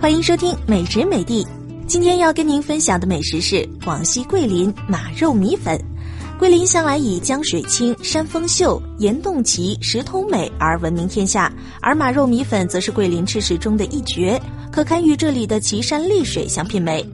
欢迎收听美食美地。今天要跟您分享的美食是广西桂林马肉米粉。桂林向来以江水清、山峰秀、岩洞奇、石头美而闻名天下，而马肉米粉则是桂林吃食中的一绝，可堪与这里的奇山丽水相媲美。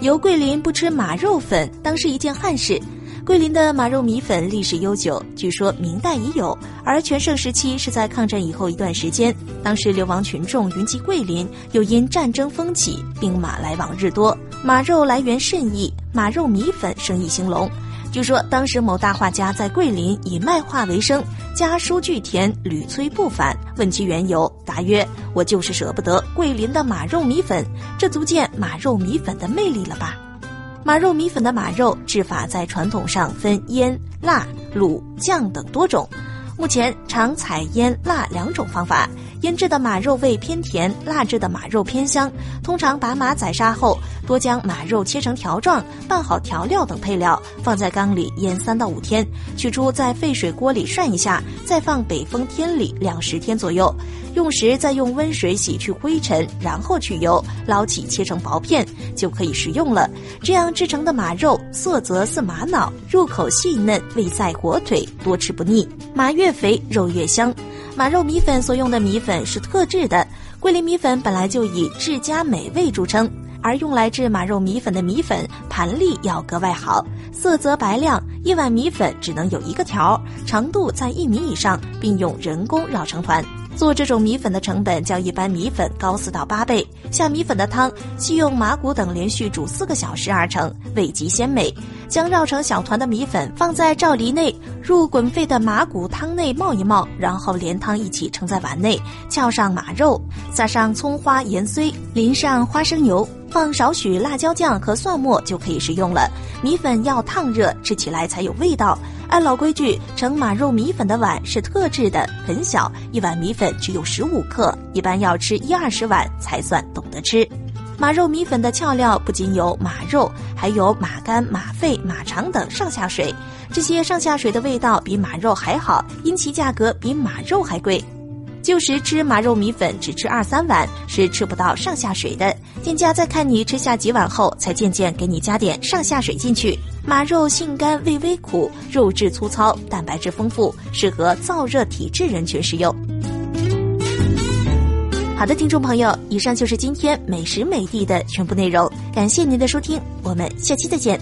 由桂林不吃马肉粉，当是一件憾事。桂林的马肉米粉历史悠久，据说明代已有，而全盛时期是在抗战以后一段时间。当时流亡群众云集桂林，又因战争风起，兵马来往日多，马肉来源甚易，马肉米粉生意兴隆。据说当时某大画家在桂林以卖画为生，家书俱田，屡催不返。问其缘由，答曰：“我就是舍不得桂林的马肉米粉。”这足见马肉米粉的魅力了吧？马肉米粉的马肉制法在传统上分腌、辣、卤、酱等多种，目前常采腌、辣两种方法。腌制的马肉味偏甜，腊制的马肉偏香。通常把马宰杀后，多将马肉切成条状，拌好调料等配料，放在缸里腌三到五天，取出在沸水锅里涮一下，再放北风天里晾十天左右。用时再用温水洗去灰尘，然后去油，捞起切成薄片，就可以食用了。这样制成的马肉色泽似玛瑙，入口细嫩，味赛火腿，多吃不腻。马越肥，肉越香。马肉米粉所用的米粉是特制的，桂林米粉本来就以质佳美味著称，而用来制马肉米粉的米粉盘粒要格外好，色泽白亮。一碗米粉只能有一个条，长度在一米以上，并用人工绕成团。做这种米粉的成本较一般米粉高四到八倍。下米粉的汤需用麻骨等连续煮四个小时而成，味极鲜美。将绕成小团的米粉放在罩梨内，入滚沸的麻骨汤内冒一冒，然后连汤一起盛在碗内，翘上马肉，撒上葱花盐碎，淋上花生油，放少许辣椒酱和蒜末就可以食用了。米粉要烫热，吃起来才有味道。按老规矩，盛马肉米粉的碗是特制的，很小，一碗米粉只有十五克，一般要吃一二十碗才算懂得吃。马肉米粉的俏料不仅有马肉，还有马肝、马肺、马肠等上下水，这些上下水的味道比马肉还好，因其价格比马肉还贵。旧时吃马肉米粉只吃二三碗是吃不到上下水的，店家在看你吃下几碗后，才渐渐给你加点上下水进去。马肉性甘味微苦，肉质粗糙，蛋白质丰富，适合燥热体质人群食用。好的，听众朋友，以上就是今天美食美地的全部内容，感谢您的收听，我们下期再见。